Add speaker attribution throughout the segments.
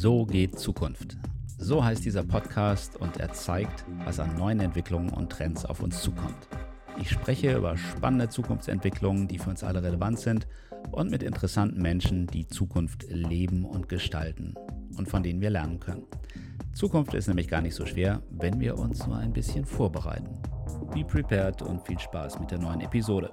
Speaker 1: So geht Zukunft. So heißt dieser Podcast und er zeigt, was an neuen Entwicklungen und Trends auf uns zukommt. Ich spreche über spannende Zukunftsentwicklungen, die für uns alle relevant sind und mit interessanten Menschen, die Zukunft leben und gestalten und von denen wir lernen können. Zukunft ist nämlich gar nicht so schwer, wenn wir uns nur ein bisschen vorbereiten. Be prepared und viel Spaß mit der neuen Episode.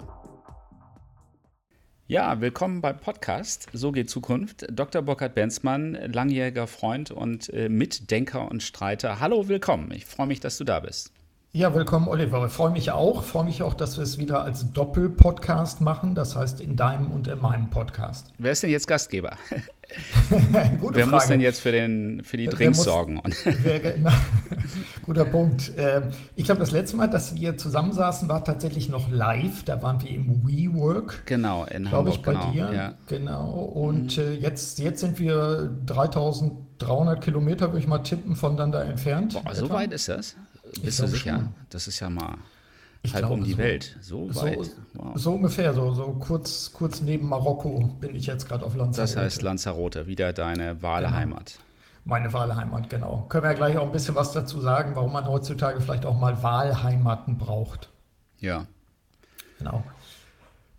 Speaker 1: Ja, willkommen beim Podcast So geht Zukunft. Dr. Burkhard Benzmann, langjähriger Freund und äh, Mitdenker und Streiter. Hallo, willkommen. Ich freue mich, dass du da bist.
Speaker 2: Ja, willkommen, Oliver. Ich freue mich auch. Ich freue mich auch, dass wir es wieder als Doppel-Podcast machen. Das heißt, in deinem und in meinem Podcast.
Speaker 1: Wer ist denn jetzt Gastgeber? wer Frage. muss denn jetzt für, den, für die Drinks sorgen? Wer,
Speaker 2: na, guter Punkt. Ähm, ich glaube, das letzte Mal, dass wir zusammensaßen, war tatsächlich noch live. Da waren wir im WeWork.
Speaker 1: Genau, in Hamburg.
Speaker 2: ich, bei
Speaker 1: genau,
Speaker 2: dir. Ja. Genau. Und mhm. Äh, jetzt, jetzt sind wir 3300 Kilometer, würde ich mal tippen, voneinander entfernt.
Speaker 1: Boah, so weit ist das? Bist du sicher? Schon. Das ist ja mal ich halb um die so, Welt. So weit.
Speaker 2: So, wow. so, ungefähr, so, so kurz, kurz neben Marokko bin ich jetzt gerade auf Lanzarote.
Speaker 1: Das heißt Lanzarote, wieder deine Wahlheimat.
Speaker 2: Genau. Meine Wahlheimat, genau. Können wir ja gleich auch ein bisschen was dazu sagen, warum man heutzutage vielleicht auch mal Wahlheimaten braucht.
Speaker 1: Ja.
Speaker 2: Genau.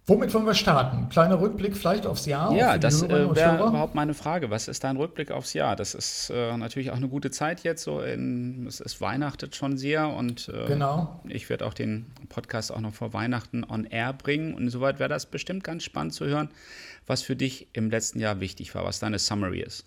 Speaker 2: Womit wollen wir starten? Kleiner Rückblick vielleicht aufs Jahr?
Speaker 1: Ja, das äh, wäre überhaupt meine Frage. Was ist dein Rückblick aufs Jahr? Das ist äh, natürlich auch eine gute Zeit jetzt. So in, es ist Weihnachtet schon sehr und äh,
Speaker 2: genau.
Speaker 1: ich werde auch den Podcast auch noch vor Weihnachten on air bringen. Und insoweit wäre das bestimmt ganz spannend zu hören, was für dich im letzten Jahr wichtig war, was deine Summary ist.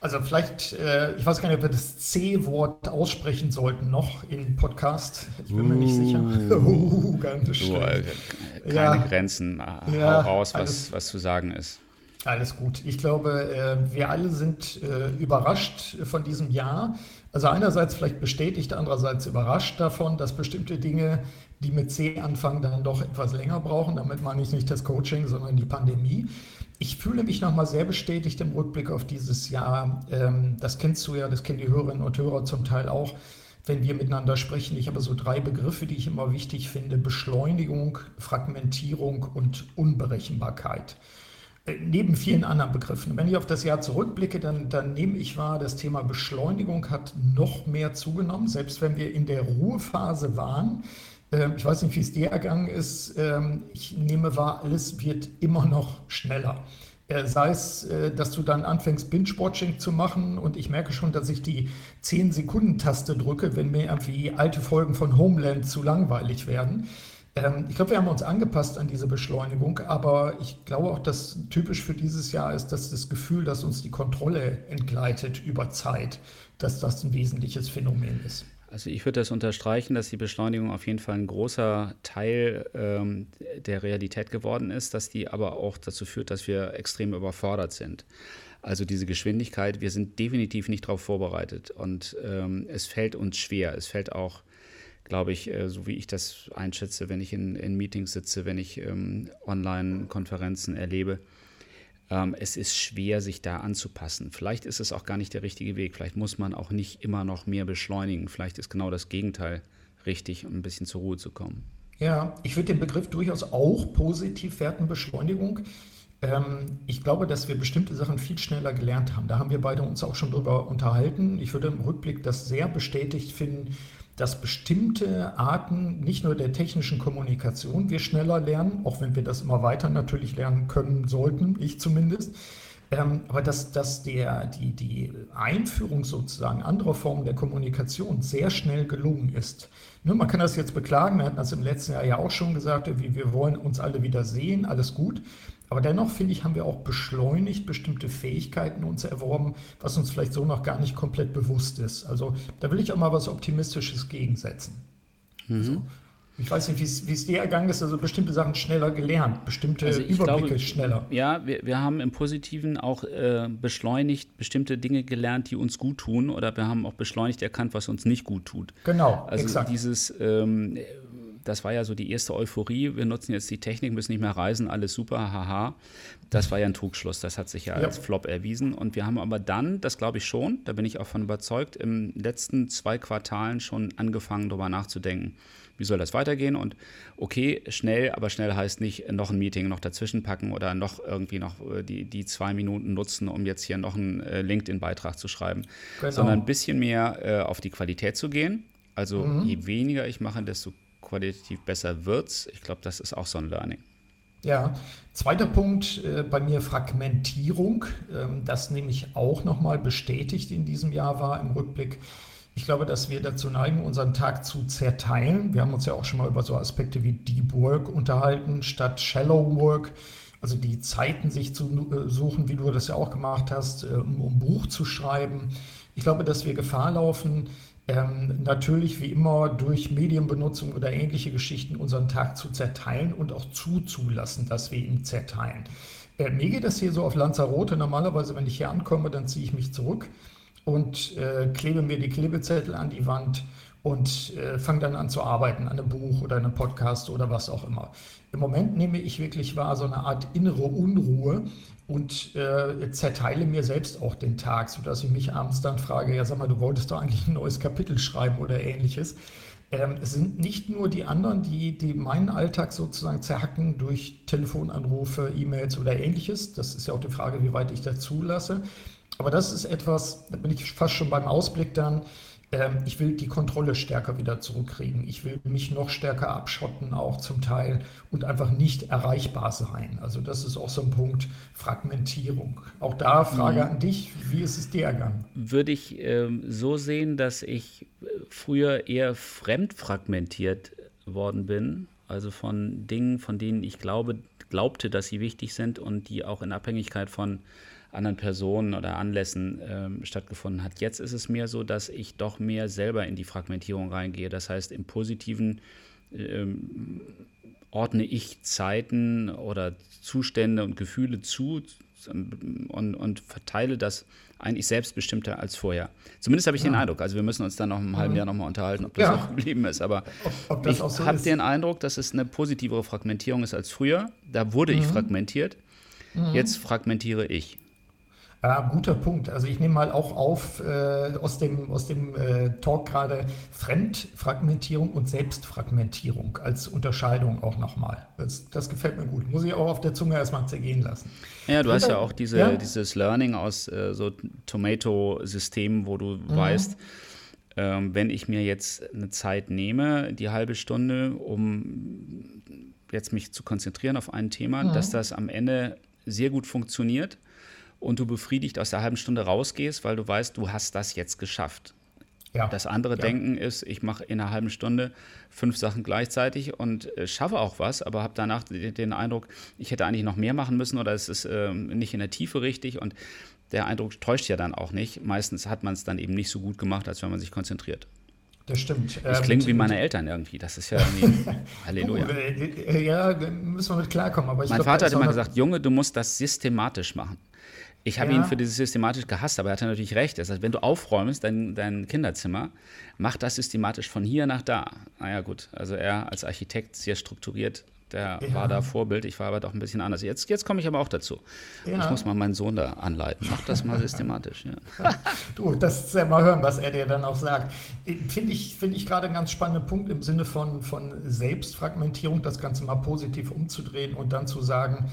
Speaker 2: Also vielleicht, äh, ich weiß gar nicht, ob wir das C-Wort aussprechen sollten noch im Podcast. Ich bin uh, mir nicht sicher.
Speaker 1: Uh, ganz schön. Uh, keine ja, Grenzen. Ja, Hau raus, was, alles, was zu sagen ist.
Speaker 2: Alles gut. Ich glaube, äh, wir alle sind äh, überrascht von diesem Jahr. Also einerseits vielleicht bestätigt, andererseits überrascht davon, dass bestimmte Dinge, die mit C anfangen, dann doch etwas länger brauchen. Damit meine ich nicht das Coaching, sondern die Pandemie. Ich fühle mich nochmal sehr bestätigt im Rückblick auf dieses Jahr. Ähm, das kennst du ja, das kennen die Hörerinnen und Hörer zum Teil auch, wenn wir miteinander sprechen. Ich habe so drei Begriffe, die ich immer wichtig finde. Beschleunigung, Fragmentierung und Unberechenbarkeit. Äh, neben vielen anderen Begriffen. Wenn ich auf das Jahr zurückblicke, dann, dann nehme ich wahr, das Thema Beschleunigung hat noch mehr zugenommen, selbst wenn wir in der Ruhephase waren ich weiß nicht, wie es dir ergangen ist. Ähm, ich nehme wahr, alles wird immer noch schneller. Äh, sei es, äh, dass du dann anfängst, Binge-Watching zu machen und ich merke schon, dass ich die 10-Sekunden-Taste drücke, wenn mir irgendwie alte Folgen von Homeland zu langweilig werden. Ähm, ich glaube, wir haben uns angepasst an diese Beschleunigung, aber ich glaube auch, dass typisch für dieses Jahr ist, dass das Gefühl, dass uns die Kontrolle entgleitet über Zeit, dass das ein wesentliches Phänomen ist.
Speaker 1: Also ich würde das unterstreichen, dass die Beschleunigung auf jeden Fall ein großer Teil ähm, der Realität geworden ist, dass die aber auch dazu führt, dass wir extrem überfordert sind. Also diese Geschwindigkeit, wir sind definitiv nicht darauf vorbereitet und ähm, es fällt uns schwer. Es fällt auch, glaube ich, äh, so wie ich das einschätze, wenn ich in, in Meetings sitze, wenn ich ähm, Online-Konferenzen erlebe, es ist schwer, sich da anzupassen. Vielleicht ist es auch gar nicht der richtige Weg. Vielleicht muss man auch nicht immer noch mehr beschleunigen. Vielleicht ist genau das Gegenteil richtig, um ein bisschen zur Ruhe zu kommen.
Speaker 2: Ja, ich würde den Begriff durchaus auch positiv werten, Beschleunigung. Ähm, ich glaube, dass wir bestimmte Sachen viel schneller gelernt haben. Da haben wir beide uns auch schon drüber unterhalten. Ich würde im Rückblick das sehr bestätigt finden, dass bestimmte Arten nicht nur der technischen Kommunikation wir schneller lernen, auch wenn wir das immer weiter natürlich lernen können sollten, ich zumindest, ähm, aber dass, dass der, die, die Einführung sozusagen anderer Formen der Kommunikation sehr schnell gelungen ist. Nur man kann das jetzt beklagen, wir hatten das im letzten Jahr ja auch schon gesagt, wie wir wollen uns alle wieder sehen, alles gut. Aber dennoch, finde ich, haben wir auch beschleunigt bestimmte Fähigkeiten uns erworben, was uns vielleicht so noch gar nicht komplett bewusst ist. Also da will ich auch mal was Optimistisches gegensetzen. Mhm. Also, ich weiß nicht, wie es dir ergangen ist, also bestimmte Sachen schneller gelernt, bestimmte also Überblicke glaube, schneller.
Speaker 1: Ja, wir, wir haben im Positiven auch äh, beschleunigt bestimmte Dinge gelernt, die uns gut tun, oder wir haben auch beschleunigt erkannt, was uns nicht gut tut.
Speaker 2: Genau,
Speaker 1: also exakt. dieses ähm, das war ja so die erste Euphorie. Wir nutzen jetzt die Technik, müssen nicht mehr reisen, alles super, haha. Das war ja ein Trugschluss, das hat sich ja, ja, als Flop erwiesen. Und wir haben aber dann, das glaube ich schon, da bin ich auch von überzeugt, im letzten zwei Quartalen schon angefangen, darüber nachzudenken, wie soll das weitergehen. Und okay, schnell, aber schnell heißt nicht noch ein Meeting noch dazwischen packen oder noch irgendwie noch äh, die, die zwei Minuten nutzen, um jetzt hier noch einen äh, LinkedIn-Beitrag zu schreiben, genau. sondern ein bisschen mehr äh, auf die Qualität zu gehen. Also mhm. je weniger ich mache, desto qualitativ besser wird's. Ich glaube, das ist auch so ein Learning.
Speaker 2: Ja, zweiter Punkt äh, bei mir Fragmentierung, ähm, das nämlich auch nochmal bestätigt in diesem Jahr war im Rückblick. Ich glaube, dass wir dazu neigen, unseren Tag zu zerteilen. Wir haben uns ja auch schon mal über so Aspekte wie Deep Work unterhalten, statt Shallow Work. Also die Zeiten sich zu äh, suchen, wie du das ja auch gemacht hast, um ein Buch zu schreiben. Ich glaube, dass wir Gefahr laufen, ähm, natürlich wie immer durch Medienbenutzung oder ähnliche Geschichten unseren Tag zu zerteilen und auch zuzulassen, dass wir ihn zerteilen. Äh, mir geht das hier so auf Lanzarote. Normalerweise, wenn ich hier ankomme, dann ziehe ich mich zurück und äh, klebe mir die Klebezettel an die Wand und äh, fange dann an zu arbeiten an einem Buch oder einem Podcast oder was auch immer. Im Moment nehme ich wirklich wahr so eine Art innere Unruhe und äh, zerteile mir selbst auch den Tag, sodass ich mich abends dann frage, ja sag mal, du wolltest doch eigentlich ein neues Kapitel schreiben oder ähnliches. Ähm, es sind nicht nur die anderen, die, die meinen Alltag sozusagen zerhacken durch Telefonanrufe, E-Mails oder ähnliches. Das ist ja auch die Frage, wie weit ich das zulasse. Aber das ist etwas, da bin ich fast schon beim Ausblick dann, ähm, ich will die Kontrolle stärker wieder zurückkriegen. Ich will mich noch stärker abschotten, auch zum Teil, und einfach nicht erreichbar sein. Also das ist auch so ein Punkt Fragmentierung. Auch da Frage mhm. an dich, wie ist es dir ergangen?
Speaker 1: Würde ich äh, so sehen, dass ich äh, früher eher fremdfragmentiert worden bin, also von Dingen, von denen ich glaube, glaubte, dass sie wichtig sind und die auch in Abhängigkeit von anderen Personen oder Anlässen ähm, stattgefunden hat. Jetzt ist es mir so, dass ich doch mehr selber in die Fragmentierung reingehe. Das heißt, im Positiven ähm, ordne ich Zeiten oder Zustände und Gefühle zu und, und verteile das eigentlich selbstbestimmter als vorher. Zumindest habe ich ja. den Eindruck. Also wir müssen uns dann noch im halben Jahr nochmal unterhalten, ob das ja. auch geblieben ist. Aber ob, ob ich so habe den Eindruck, dass es eine positivere Fragmentierung ist als früher. Da wurde mhm. ich fragmentiert. Mhm. Jetzt fragmentiere ich.
Speaker 2: Ja, guter Punkt. Also ich nehme mal auch auf äh, aus dem, aus dem äh, Talk gerade Fremdfragmentierung und Selbstfragmentierung als Unterscheidung auch nochmal. Das, das, gefällt mir gut. Muss ich auch auf der Zunge erstmal zergehen lassen.
Speaker 1: Ja, du hast ja auch diese, ja? dieses Learning aus äh, so Tomato-Systemen, wo du mhm. weißt, ähm, wenn ich mir jetzt eine Zeit nehme, die halbe Stunde, um jetzt mich zu konzentrieren auf ein Thema, mhm. dass das am Ende sehr gut funktioniert und du befriedigt aus der halben Stunde rausgehst, weil du weißt, du hast das jetzt geschafft. Ja. Das andere ja. Denken ist, ich mache in einer halben Stunde fünf Sachen gleichzeitig und äh, schaffe auch was, aber habe danach den Eindruck, ich hätte eigentlich noch mehr machen müssen oder es ist äh, nicht in der Tiefe richtig und der Eindruck täuscht ja dann auch nicht. Meistens hat man es dann eben nicht so gut gemacht, als wenn man sich konzentriert.
Speaker 2: Das stimmt.
Speaker 1: Ich ähm, klinge wie meine Eltern irgendwie. Das ist ja irgendwie. Halleluja.
Speaker 2: Uh, ja, müssen wir mit klarkommen.
Speaker 1: Aber mein glaub, Vater hat immer gesagt: Junge, du musst das systematisch machen. Ich habe ja. ihn für dieses systematisch gehasst, aber er hatte natürlich recht. Das heißt, wenn du aufräumst, dein, dein Kinderzimmer, mach das systematisch von hier nach da. Naja, gut. Also er als Architekt sehr strukturiert, der ja. war da Vorbild. Ich war aber doch ein bisschen anders. Jetzt, jetzt komme ich aber auch dazu. Ja. Ich muss mal meinen Sohn da anleiten. Mach das mal systematisch.
Speaker 2: Du, das ist ja mal hören, was er dir dann auch sagt. Finde ich, find ich gerade einen ganz spannenden Punkt im Sinne von, von Selbstfragmentierung, das Ganze mal positiv umzudrehen und dann zu sagen,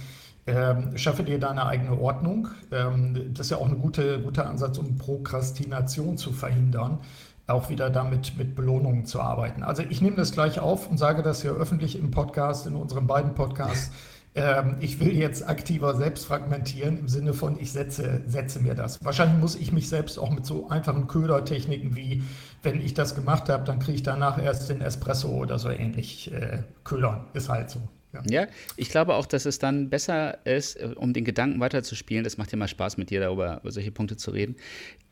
Speaker 2: ähm, schaffe dir deine eigene Ordnung. Ähm, das ist ja auch ein gute, guter Ansatz, um Prokrastination zu verhindern, auch wieder damit mit Belohnungen zu arbeiten. Also ich nehme das gleich auf und sage das hier öffentlich im Podcast, in unseren beiden Podcasts. Ähm, ich will jetzt aktiver selbst fragmentieren im Sinne von, ich setze, setze mir das. Wahrscheinlich muss ich mich selbst auch mit so einfachen Ködertechniken wie, wenn ich das gemacht habe, dann kriege ich danach erst den Espresso oder so ähnlich äh, ködern. Ist halt so.
Speaker 1: Ja. ja. ich glaube auch, dass es dann besser ist, äh, um den Gedanken weiterzuspielen, das macht ja mal Spaß mit dir darüber, über solche Punkte zu reden,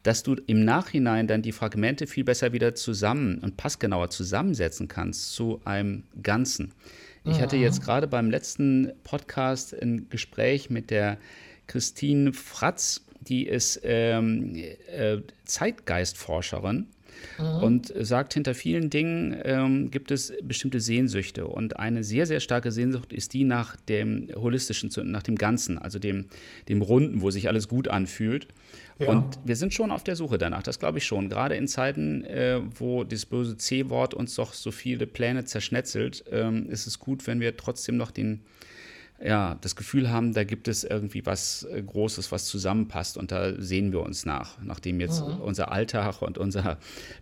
Speaker 1: dass du im Nachhinein dann die Fragmente viel besser wieder zusammen und passgenauer zusammensetzen kannst zu einem Ganzen. Ich hatte jetzt gerade beim letzten Podcast ein Gespräch mit der Christine Fratz, die ist ähm, äh, Zeitgeistforscherin mhm. und sagt, hinter vielen Dingen ähm, gibt es bestimmte Sehnsüchte. Und eine sehr, sehr starke Sehnsucht ist die nach dem holistischen, nach dem Ganzen, also dem, dem Runden, wo sich alles gut anfühlt. Ja. Und wir sind schon auf der Suche danach, das glaube ich schon. Gerade in Zeiten, äh, wo das böse C-Wort uns doch so viele Pläne zerschnetzelt, ähm, ist es gut, wenn wir trotzdem noch den, ja, das Gefühl haben, da gibt es irgendwie was äh, Großes, was zusammenpasst und da sehen wir uns nach, nachdem jetzt mhm. unser Alltag und unser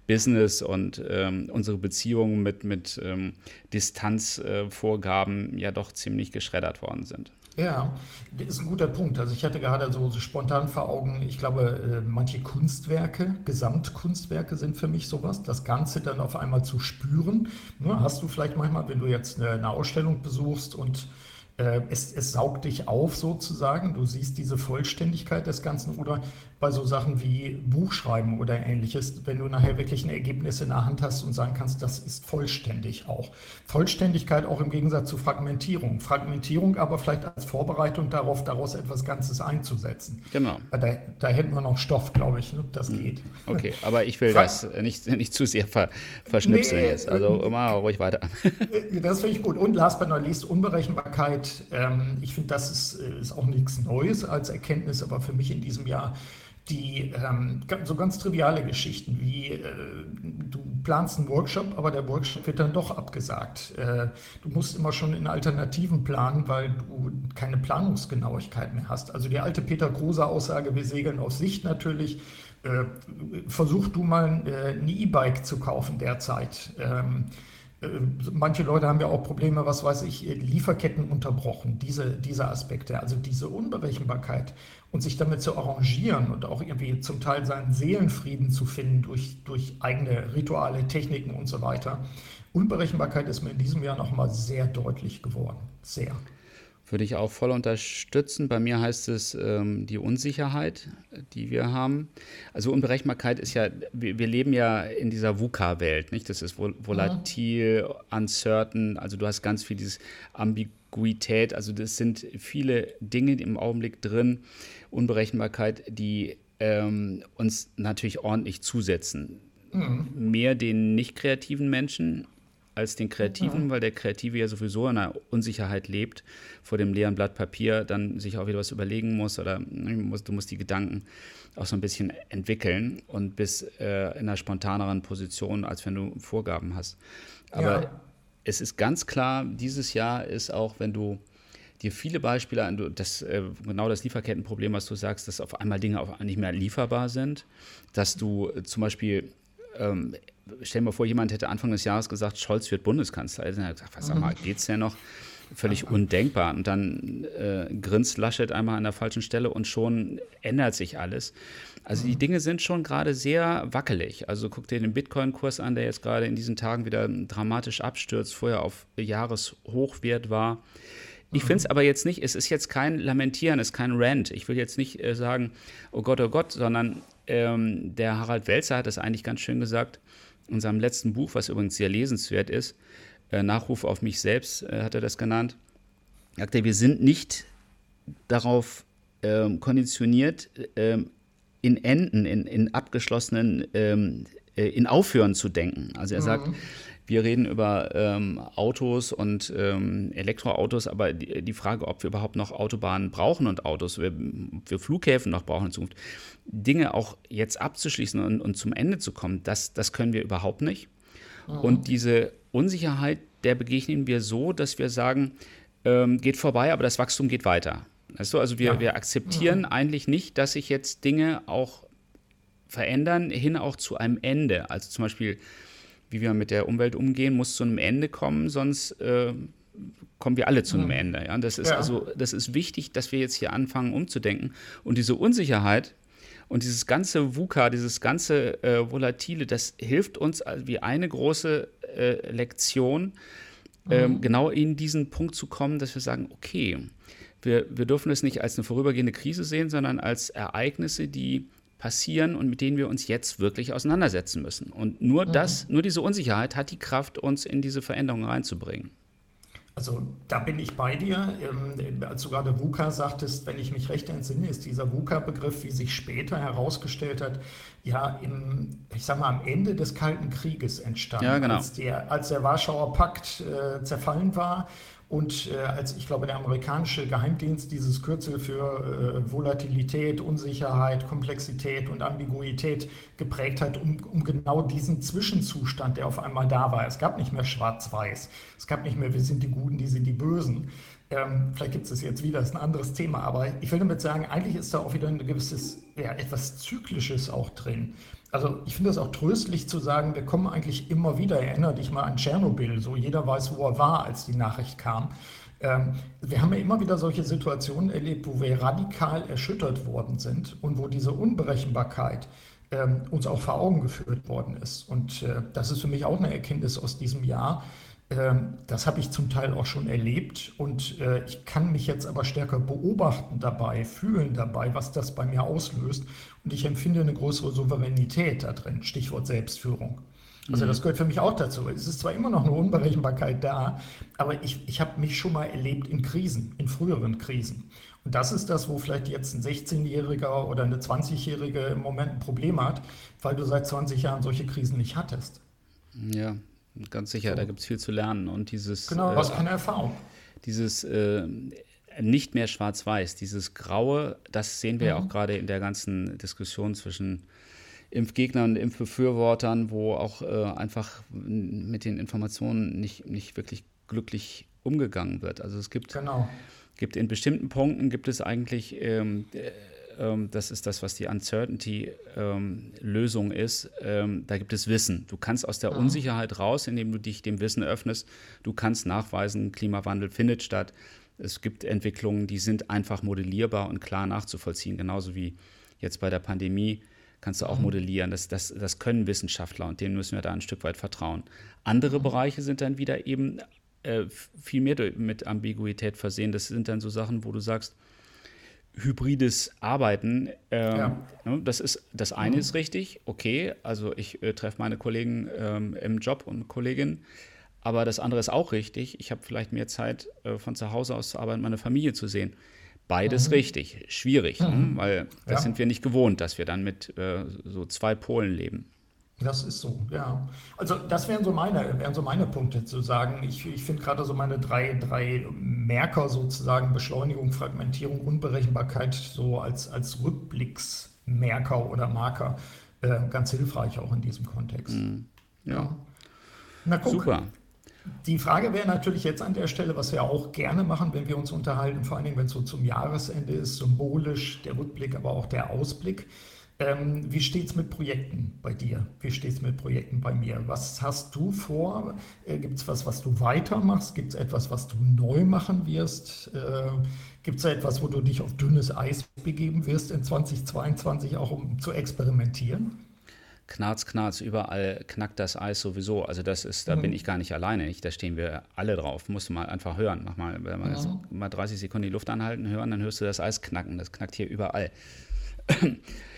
Speaker 1: Business und ähm, unsere Beziehungen mit, mit ähm, Distanzvorgaben äh, ja doch ziemlich geschreddert worden sind.
Speaker 2: Ja, das ist ein guter Punkt. Also ich hatte gerade so, so spontan vor Augen, ich glaube, äh, manche Kunstwerke, Gesamtkunstwerke sind für mich sowas, das Ganze dann auf einmal zu spüren. Ne, hast du vielleicht manchmal, wenn du jetzt eine, eine Ausstellung besuchst und es, es, saugt dich auf sozusagen. Du siehst diese Vollständigkeit des Ganzen oder bei so Sachen wie Buchschreiben oder ähnliches, wenn du nachher wirklich ein Ergebnis in der Hand hast und sagen kannst, das ist vollständig auch. Vollständigkeit auch im Gegensatz zu Fragmentierung. Fragmentierung aber vielleicht als Vorbereitung darauf, daraus etwas Ganzes einzusetzen.
Speaker 1: Genau.
Speaker 2: Da, da hätten wir noch Stoff, glaube ich, ne? das hm. geht.
Speaker 1: Okay, aber ich will Fra das nicht, nicht zu sehr ver verschnipseln nee, jetzt. Also äh, immer ruhig weiter.
Speaker 2: das finde ich gut. Und last but not least, Unberechenbarkeit. Ähm, ich finde, das ist, äh, ist auch nichts Neues als Erkenntnis, aber für mich in diesem Jahr die ähm, so ganz triviale Geschichten wie äh, du planst einen Workshop, aber der Workshop wird dann doch abgesagt. Äh, du musst immer schon in Alternativen planen, weil du keine Planungsgenauigkeit mehr hast. Also die alte Peter Kruse Aussage, wir segeln auf Sicht natürlich. Äh, versuch du mal äh, ein E-Bike zu kaufen derzeit. Ähm, äh, manche Leute haben ja auch Probleme, was weiß ich, Lieferketten unterbrochen, diese, diese Aspekte, also diese Unberechenbarkeit und sich damit zu arrangieren und auch irgendwie zum Teil seinen Seelenfrieden zu finden durch, durch eigene Rituale, Techniken und so weiter. Unberechenbarkeit ist mir in diesem Jahr nochmal sehr deutlich geworden. Sehr.
Speaker 1: Würde ich auch voll unterstützen. Bei mir heißt es ähm, die Unsicherheit, die wir haben. Also Unberechenbarkeit ist ja, wir, wir leben ja in dieser VUCA-Welt, nicht? Das ist vol volatil, mhm. uncertain, also du hast ganz viel dieses Ambiguität, also das sind viele Dinge im Augenblick drin, Unberechenbarkeit, die ähm, uns natürlich ordentlich zusetzen. Mhm. Mehr den nicht kreativen Menschen als den Kreativen, ja. weil der Kreative ja sowieso in einer Unsicherheit lebt, vor dem leeren Blatt Papier dann sich auch wieder was überlegen muss oder ne, du musst die Gedanken auch so ein bisschen entwickeln und bist äh, in einer spontaneren Position, als wenn du Vorgaben hast. Aber ja. es ist ganz klar, dieses Jahr ist auch, wenn du dir viele Beispiele, das, äh, genau das Lieferkettenproblem, was du sagst, dass auf einmal Dinge auf nicht mehr lieferbar sind, dass du äh, zum Beispiel ähm, stell dir mal vor, jemand hätte Anfang des Jahres gesagt, Scholz wird Bundeskanzler. Er hat gesagt, was sag mal, mhm. geht's denn noch? Völlig undenkbar. Und dann äh, grinst Laschet einmal an der falschen Stelle und schon ändert sich alles. Also die mhm. Dinge sind schon gerade sehr wackelig. Also guck dir den Bitcoin-Kurs an, der jetzt gerade in diesen Tagen wieder dramatisch abstürzt, vorher auf Jahreshochwert war. Ich mhm. finde es aber jetzt nicht, es ist jetzt kein Lamentieren, es ist kein Rant. Ich will jetzt nicht äh, sagen, oh Gott, oh Gott, sondern ähm, der Harald Welzer hat das eigentlich ganz schön gesagt in seinem letzten Buch, was übrigens sehr lesenswert ist, äh, Nachruf auf mich selbst äh, hat er das genannt, sagt er, wir sind nicht darauf ähm, konditioniert, ähm, in Enden, in, in abgeschlossenen, ähm, äh, in Aufhören zu denken. Also er mhm. sagt, wir reden über ähm, Autos und ähm, Elektroautos, aber die, die, Frage, ob wir überhaupt noch Autobahnen brauchen und Autos, wir, wir Flughäfen noch brauchen in Zukunft, Dinge auch jetzt abzuschließen und, und zum Ende zu kommen, das, das können wir überhaupt nicht. Mhm. Und diese Unsicherheit, der begegnen wir so, dass wir sagen, ähm, geht vorbei, aber das Wachstum geht weiter. Weißt du, also wir, ja. wir akzeptieren mhm. eigentlich nicht, dass sich jetzt Dinge auch verändern, hin auch zu einem Ende. Also zum Beispiel wie wir mit der Umwelt umgehen, muss zu einem Ende kommen, sonst äh, kommen wir alle zu einem Ende. Ja? Das ist ja. also, das ist wichtig, dass wir jetzt hier anfangen umzudenken. Und diese Unsicherheit und dieses ganze VUCA, dieses ganze äh, Volatile, das hilft uns wie eine große äh, Lektion, ähm, mhm. genau in diesen Punkt zu kommen, dass wir sagen, okay, wir, wir dürfen es nicht als eine vorübergehende Krise sehen, sondern als Ereignisse, die passieren und mit denen wir uns jetzt wirklich auseinandersetzen müssen. Und nur mhm. das, nur diese Unsicherheit hat die Kraft, uns in diese Veränderungen reinzubringen.
Speaker 2: Also da bin ich bei dir. Ähm, als du gerade VUCA sagtest, wenn ich mich recht entsinne, ist dieser VUCA-Begriff, wie sich später herausgestellt hat, ja im, ich sag mal, am Ende des Kalten Krieges entstanden.
Speaker 1: Ja, genau.
Speaker 2: Als der, als der Warschauer Pakt äh, zerfallen war und äh, als ich glaube, der amerikanische Geheimdienst dieses Kürzel für äh, Volatilität, Unsicherheit, Komplexität und Ambiguität geprägt hat, um, um genau diesen Zwischenzustand, der auf einmal da war. Es gab nicht mehr Schwarz-Weiß. Es gab nicht mehr, wir sind die Guten, die sind die Bösen. Ähm, vielleicht gibt es es jetzt wieder, das ist ein anderes Thema, aber ich will damit sagen, eigentlich ist da auch wieder ein gewisses, ja, etwas Zyklisches auch drin. Also ich finde es auch tröstlich zu sagen, wir kommen eigentlich immer wieder, erinnere dich mal an Tschernobyl, so jeder weiß, wo er war, als die Nachricht kam. Ähm, wir haben ja immer wieder solche Situationen erlebt, wo wir radikal erschüttert worden sind und wo diese Unberechenbarkeit ähm, uns auch vor Augen geführt worden ist. Und äh, das ist für mich auch eine Erkenntnis aus diesem Jahr, das habe ich zum Teil auch schon erlebt und äh, ich kann mich jetzt aber stärker beobachten dabei, fühlen dabei, was das bei mir auslöst. Und ich empfinde eine größere Souveränität da drin, Stichwort Selbstführung. Also mhm. das gehört für mich auch dazu. Es ist zwar immer noch eine Unberechenbarkeit da, aber ich, ich habe mich schon mal erlebt in Krisen, in früheren Krisen. Und das ist das, wo vielleicht jetzt ein 16-Jähriger oder eine 20-Jährige im Moment ein Problem hat, weil du seit 20 Jahren solche Krisen nicht hattest.
Speaker 1: Ja, Ganz sicher, so. da gibt es viel zu lernen. Und dieses.
Speaker 2: Genau, äh, was keine Erfahrung.
Speaker 1: Dieses äh, nicht mehr schwarz-weiß, dieses Graue, das sehen wir mhm. ja auch gerade in der ganzen Diskussion zwischen Impfgegnern und Impfbefürwortern, wo auch äh, einfach mit den Informationen nicht, nicht wirklich glücklich umgegangen wird. Also es gibt, genau. gibt in bestimmten Punkten gibt es eigentlich ähm, ähm, das ist das, was die Uncertainty-Lösung ähm, ist, ähm, da gibt es Wissen. Du kannst aus der mhm. Unsicherheit raus, indem du dich dem Wissen öffnest. Du kannst nachweisen, Klimawandel findet statt. Es gibt Entwicklungen, die sind einfach modellierbar und klar nachzuvollziehen, genauso wie jetzt bei der Pandemie kannst du auch mhm. modellieren. Das, das, das können Wissenschaftler und denen müssen wir da ein Stück weit vertrauen. Andere mhm. Bereiche sind dann wieder eben äh, viel mehr mit Ambiguität versehen. Das sind dann so Sachen, wo du sagst, hybrides Arbeiten. Ähm, ja. ne, das ist das eine mhm. ist richtig, okay. Also ich äh, treffe meine Kollegen ähm, im Job und Kolleginnen. Aber das andere ist auch richtig. Ich habe vielleicht mehr Zeit, äh, von zu Hause aus zu arbeiten, meine Familie zu sehen. Beides mhm. richtig, schwierig, ne, mhm. ne? weil das ja. sind wir nicht gewohnt, dass wir dann mit äh, so zwei Polen leben.
Speaker 2: Das ist so, ja. Also das wären so meine, wären so meine Punkte zu sagen. Ich, ich finde gerade so meine drei, drei Merker sozusagen, Beschleunigung, Fragmentierung, Unberechenbarkeit, so als, als Rückblicksmerker oder Marker äh, ganz hilfreich auch in diesem Kontext. Mhm.
Speaker 1: Ja. ja. Na guck. Super.
Speaker 2: Die Frage wäre natürlich jetzt an der Stelle, was wir auch gerne machen, wenn wir uns unterhalten, vor allen Dingen, wenn es so zum Jahresende ist, symbolisch der Rückblick, aber auch der Ausblick. Ähm, wie steht es mit Projekten bei dir? Wie steht es mit Projekten bei mir? Was hast du vor? Äh, Gibt es was, was du weitermachst? Gibt es etwas, was du neu machen wirst? Äh, Gibt es etwas, wo du dich auf dünnes Eis begeben wirst in 2022, auch um zu experimentieren?
Speaker 1: Knarz, Knarz, überall knackt das Eis sowieso. Also das ist, da mhm. bin ich gar nicht alleine. Ich, da stehen wir alle drauf. Musst du mal einfach hören. Mach mal, wenn wir mhm. mal 30 Sekunden die Luft anhalten, hören, dann hörst du das Eis knacken. Das knackt hier überall.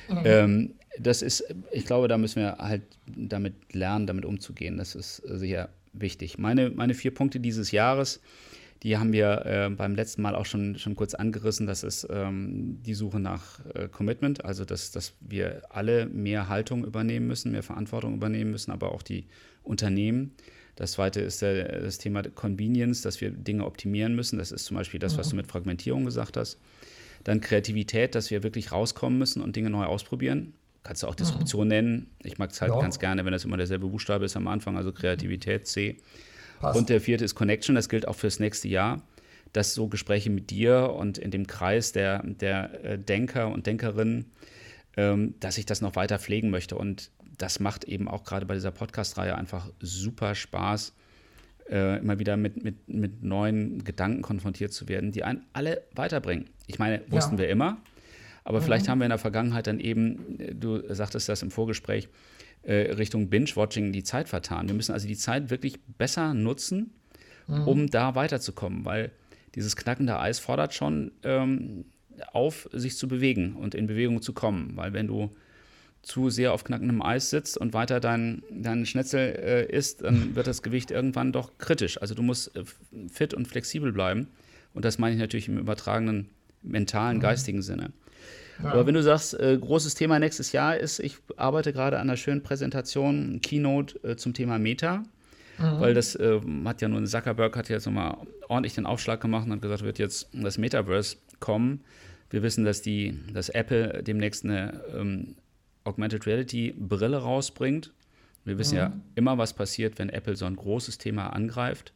Speaker 1: Mhm. Ähm, das ist, ich glaube, da müssen wir halt damit lernen, damit umzugehen. Das ist sicher wichtig. Meine, meine vier Punkte dieses Jahres, die haben wir äh, beim letzten Mal auch schon, schon kurz angerissen. Das ist ähm, die Suche nach äh, Commitment, also dass, dass wir alle mehr Haltung übernehmen müssen, mehr Verantwortung übernehmen müssen, aber auch die Unternehmen. Das zweite ist der, das Thema Convenience, dass wir Dinge optimieren müssen. Das ist zum Beispiel das, was du mit Fragmentierung gesagt hast. Dann Kreativität, dass wir wirklich rauskommen müssen und Dinge neu ausprobieren. Kannst du auch Disruption mhm. nennen. Ich mag es halt ja. ganz gerne, wenn das immer derselbe Buchstabe ist am Anfang, also Kreativität, C. Passt. Und der vierte ist Connection, das gilt auch fürs nächste Jahr. Dass so Gespräche mit dir und in dem Kreis der, der äh, Denker und Denkerinnen, ähm, dass ich das noch weiter pflegen möchte. Und das macht eben auch gerade bei dieser Podcast-Reihe einfach super Spaß, äh, immer wieder mit, mit, mit neuen Gedanken konfrontiert zu werden, die einen alle weiterbringen. Ich meine, wussten ja. wir immer, aber mhm. vielleicht haben wir in der Vergangenheit dann eben, du sagtest das im Vorgespräch, äh, Richtung Binge-Watching die Zeit vertan. Wir müssen also die Zeit wirklich besser nutzen, mhm. um da weiterzukommen, weil dieses knackende Eis fordert schon ähm, auf, sich zu bewegen und in Bewegung zu kommen. Weil wenn du zu sehr auf knackendem Eis sitzt und weiter dein, dein Schnitzel äh, isst, dann wird das Gewicht irgendwann doch kritisch. Also du musst äh, fit und flexibel bleiben. Und das meine ich natürlich im übertragenen mentalen, mhm. geistigen Sinne. Ja. Aber wenn du sagst, äh, großes Thema nächstes Jahr ist, ich arbeite gerade an einer schönen Präsentation, Keynote äh, zum Thema Meta. Mhm. Weil das äh, hat ja nun, Zuckerberg hat jetzt nochmal ordentlich den Aufschlag gemacht und hat gesagt, wird jetzt das Metaverse kommen. Wir wissen, dass, die, dass Apple demnächst eine ähm, Augmented Reality Brille rausbringt. Wir wissen mhm. ja immer, was passiert, wenn Apple so ein großes Thema angreift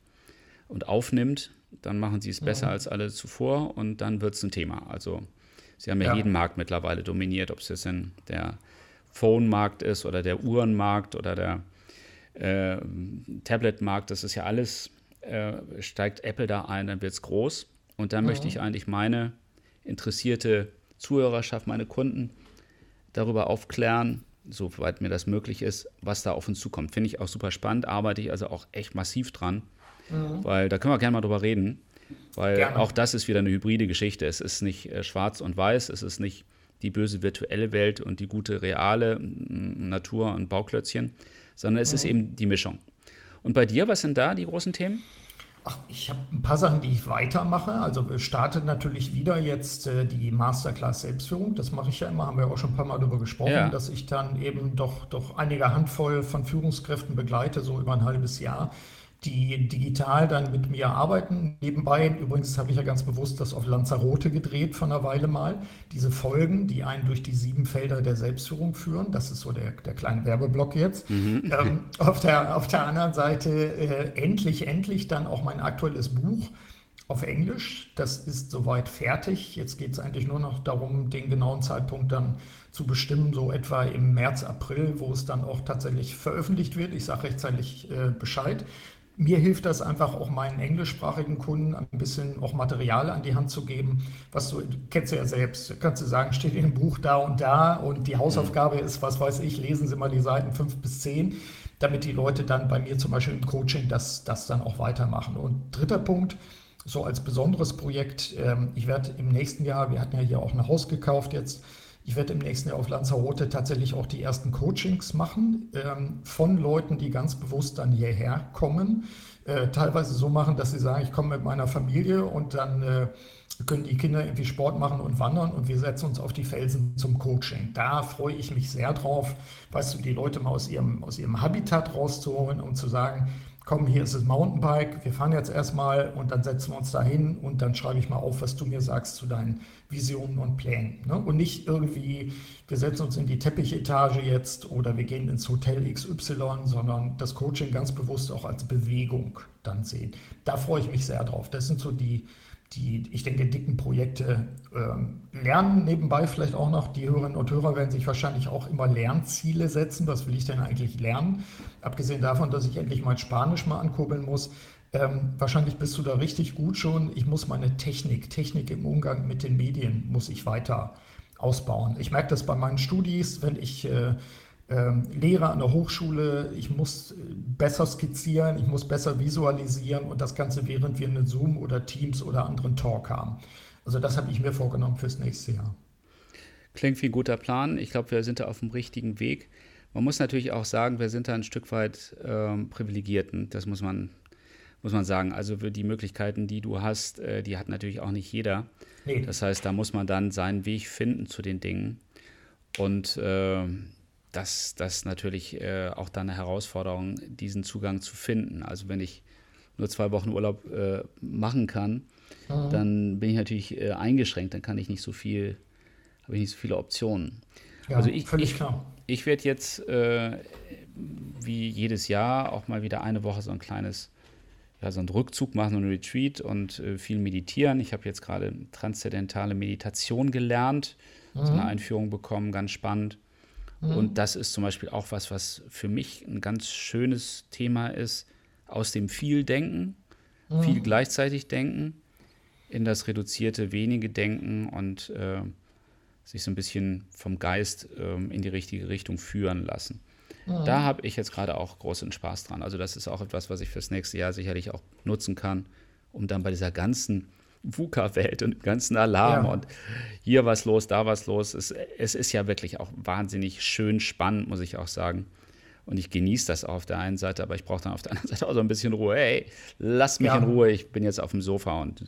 Speaker 1: und aufnimmt. Dann machen sie es besser mhm. als alle zuvor und dann wird es ein Thema. Also sie haben ja, ja, jeden Markt mittlerweile dominiert, ob es jetzt in der Phone-Markt ist oder der Uhrenmarkt oder der äh, Tablet-Markt. Das ist ja alles, äh, steigt Apple da ein, dann wird es groß. Und dann mhm. möchte ich eigentlich meine interessierte Zuhörerschaft, meine Kunden darüber aufklären, soweit mir das möglich ist, was da auf uns zukommt. Finde ich auch super spannend, arbeite ich also auch echt massiv dran, mhm. weil da können wir gerne mal drüber reden, weil gerne. auch das ist wieder eine hybride Geschichte. Es ist nicht äh, schwarz und weiß, es ist nicht die böse virtuelle Welt und die gute reale Natur und Bauklötzchen, sondern es mhm. ist eben die Mischung. Und bei dir, was sind da die großen Themen?
Speaker 2: Ach, ich habe ein paar Sachen, die ich weitermache. Also startet natürlich wieder jetzt äh, die Masterclass Selbstführung. Das mache ich ja immer, haben wir auch schon ein paar Mal darüber gesprochen, ja. dass ich dann eben doch, doch einige Handvoll von Führungskräften begleite, so über ein halbes Jahr die digital dann mit mir arbeiten. Nebenbei, übrigens habe ich ja ganz bewusst das auf Lanzarote gedreht von einer Weile mal. Diese Folgen, die einen durch die sieben Felder der Selbstführung führen, das ist so der, der kleine Werbeblock jetzt. Mhm. Ähm, auf, der, auf der anderen Seite äh, endlich, endlich dann auch mein aktuelles Buch auf Englisch. Das ist soweit fertig. Jetzt geht es eigentlich nur noch darum, den genauen Zeitpunkt dann zu bestimmen, so etwa im März, April, wo es dann auch tatsächlich veröffentlicht wird. Ich sage rechtzeitig äh, Bescheid mir hilft das einfach auch meinen englischsprachigen Kunden ein bisschen auch Material an die Hand zu geben, was du, kennst du ja selbst, kannst du sagen, steht in dem Buch da und da und die Hausaufgabe ist, was weiß ich, lesen Sie mal die Seiten fünf bis zehn, damit die Leute dann bei mir zum Beispiel im Coaching das, das dann auch weitermachen. Und dritter Punkt, so als besonderes Projekt, ähm, ich werde im nächsten Jahr, wir hatten ja hier auch ein Haus gekauft jetzt, ich werde im nächsten Jahr auf Lanzarote tatsächlich auch die ersten Coachings machen ähm, von Leuten, die ganz bewusst dann hierher kommen. Äh, teilweise so machen, dass sie sagen, ich komme mit meiner Familie und dann äh, können die Kinder irgendwie Sport machen und wandern und wir setzen uns auf die Felsen zum Coaching. Da freue ich mich sehr drauf, weißt du, die Leute mal aus ihrem, aus ihrem Habitat rauszuholen und zu sagen, komm, hier ist das Mountainbike, wir fahren jetzt erstmal und dann setzen wir uns da hin und dann schreibe ich mal auf, was du mir sagst zu deinen Visionen und Plänen. Ne? Und nicht irgendwie, wir setzen uns in die Teppichetage jetzt oder wir gehen ins Hotel XY, sondern das Coaching ganz bewusst auch als Bewegung dann sehen. Da freue ich mich sehr drauf. Das sind so die, die, ich denke, dicken Projekte ähm, lernen nebenbei vielleicht auch noch. Die Hörerinnen und Hörer werden sich wahrscheinlich auch immer Lernziele setzen. Was will ich denn eigentlich lernen? Abgesehen davon, dass ich endlich mein Spanisch mal ankurbeln muss. Ähm, wahrscheinlich bist du da richtig gut schon. Ich muss meine Technik, Technik im Umgang mit den Medien, muss ich weiter ausbauen. Ich merke das bei meinen Studis, wenn ich äh, Lehrer an der Hochschule, ich muss äh, besser skizzieren, ich muss besser visualisieren und das Ganze während wir eine Zoom oder Teams oder anderen Talk haben. Also das habe ich mir vorgenommen fürs nächste Jahr.
Speaker 1: Klingt wie ein guter Plan. Ich glaube, wir sind da auf dem richtigen Weg. Man muss natürlich auch sagen, wir sind da ein Stück weit ähm, privilegiert. Das muss man, muss man sagen. Also für die Möglichkeiten, die du hast, äh, die hat natürlich auch nicht jeder. Nee. Das heißt, da muss man dann seinen Weg finden zu den Dingen. Und äh, das, das natürlich äh, auch dann eine Herausforderung, diesen Zugang zu finden. Also wenn ich nur zwei Wochen Urlaub äh, machen kann, mhm. dann bin ich natürlich äh, eingeschränkt, dann kann ich nicht so viel, habe ich nicht so viele Optionen. Ja, also ich, völlig ich, klar. Ich werde jetzt äh, wie jedes Jahr auch mal wieder eine Woche so ein kleines, ja, so einen Rückzug machen, und ein Retreat und äh, viel meditieren. Ich habe jetzt gerade transzendentale Meditation gelernt, mhm. so eine Einführung bekommen, ganz spannend. Mhm. Und das ist zum Beispiel auch was, was für mich ein ganz schönes Thema ist, aus dem viel Denken, mhm. viel gleichzeitig Denken, in das reduzierte wenige Denken und äh, sich so ein bisschen vom Geist äh, in die richtige Richtung führen lassen. Mhm. Da habe ich jetzt gerade auch großen Spaß dran. Also das ist auch etwas, was ich fürs nächste Jahr sicherlich auch nutzen kann, um dann bei dieser ganzen VUCA-Welt und ganzen Alarm ja. und hier was los, da was los. Es, es ist ja wirklich auch wahnsinnig schön spannend, muss ich auch sagen. Und ich genieße das auch auf der einen Seite, aber ich brauche dann auf der anderen Seite auch so ein bisschen Ruhe. Hey, lass mich ja. in Ruhe, ich bin jetzt auf dem Sofa und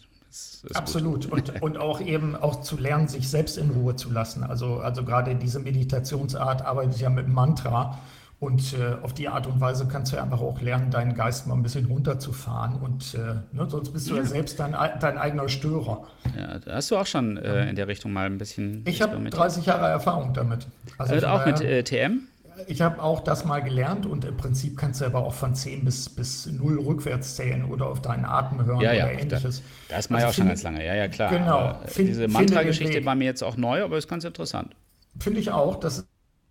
Speaker 2: Absolut. Und, und auch eben auch zu lernen, sich selbst in Ruhe zu lassen. Also, also gerade diese Meditationsart arbeitet ja mit Mantra. Und äh, auf die Art und Weise kannst du ja einfach auch lernen, deinen Geist mal ein bisschen runterzufahren. Und äh, ne, sonst bist du ja, ja selbst dein, dein, eigener Störer.
Speaker 1: Ja, da hast du auch schon äh, in der Richtung mal ein bisschen.
Speaker 2: Ich habe 30 Jahre Erfahrung damit.
Speaker 1: Also äh, auch mit äh, TM?
Speaker 2: ich habe auch das mal gelernt und im Prinzip kannst du aber auch von 10 bis, bis 0 rückwärts zählen oder auf deinen Atem hören
Speaker 1: ja, ja,
Speaker 2: oder ähnliches.
Speaker 1: Da, das ist also ja auch schon ganz lange, ja, ja, klar.
Speaker 2: Genau.
Speaker 1: Find, diese Mantra-Geschichte war mir jetzt auch neu, aber ist ganz interessant.
Speaker 2: Finde ich auch. Das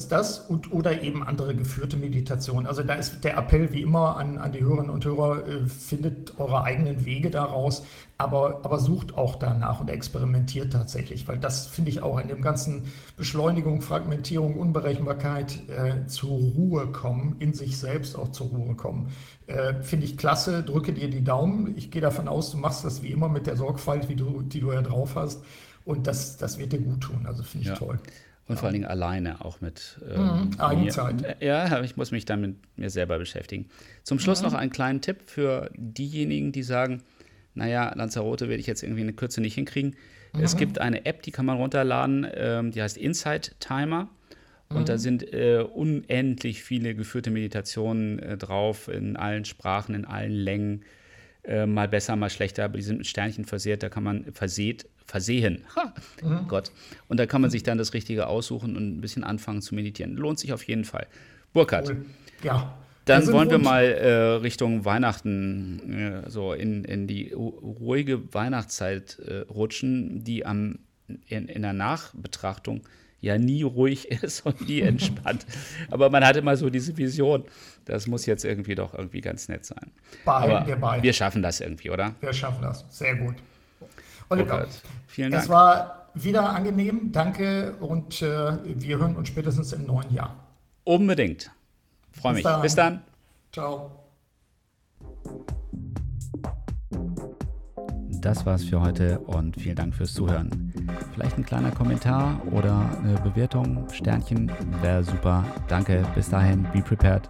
Speaker 2: das und oder eben andere geführte Meditation. Also da ist der Appell wie immer an, an die Hörerinnen und Hörer, äh, findet eure eigenen Wege daraus, aber, aber sucht auch danach und experimentiert tatsächlich, weil das finde ich auch in dem ganzen Beschleunigung, Fragmentierung, Unberechenbarkeit äh, zur Ruhe kommen, in sich selbst auch zur Ruhe kommen. Äh, finde ich klasse, drücke dir die Daumen. Ich gehe davon aus, du machst das wie immer mit der Sorgfalt, wie du, die du ja drauf hast. Und das, das wird dir gut tun. Also finde ich ja. toll.
Speaker 1: Und vor allen Dingen alleine auch mit
Speaker 2: ähm, mhm, Eigenzeit.
Speaker 1: Ja, ich muss mich dann mit mir selber beschäftigen. Zum Schluss mhm. noch einen kleinen Tipp für diejenigen, die sagen, naja, Lanzarote werde ich jetzt irgendwie eine Kürze nicht hinkriegen. Mhm. Es gibt eine App, die kann man runterladen, ähm, die heißt Insight Timer. Und da mhm. sind äh, unendlich viele geführte Meditationen äh, drauf, in allen Sprachen, in allen Längen. Äh, mal besser, mal schlechter, aber die sind mit Sternchen versehrt, da kann man versehen, versehen. Ha, mhm. Gott. Und da kann man sich dann das Richtige aussuchen und ein bisschen anfangen zu meditieren. Lohnt sich auf jeden Fall. Burkhard. Cool.
Speaker 2: Ja.
Speaker 1: Dann wollen wir mal äh, Richtung Weihnachten, äh, so in, in die ruhige Weihnachtszeit äh, rutschen, die am, in, in der Nachbetrachtung ja nie ruhig ist und nie entspannt. Aber man hat immer so diese Vision, das muss jetzt irgendwie doch irgendwie ganz nett sein.
Speaker 2: Behalten wir bei.
Speaker 1: Wir schaffen das irgendwie, oder?
Speaker 2: Wir schaffen das. Sehr gut. Oliver, vielen Dank. Es war wieder angenehm. Danke und äh, wir hören uns spätestens im neuen Jahr.
Speaker 1: Unbedingt. Freue mich. Dann. Bis dann.
Speaker 2: Ciao.
Speaker 1: Das war's für heute und vielen Dank fürs Zuhören. Vielleicht ein kleiner Kommentar oder eine Bewertung, Sternchen, wäre super. Danke, bis dahin, be prepared.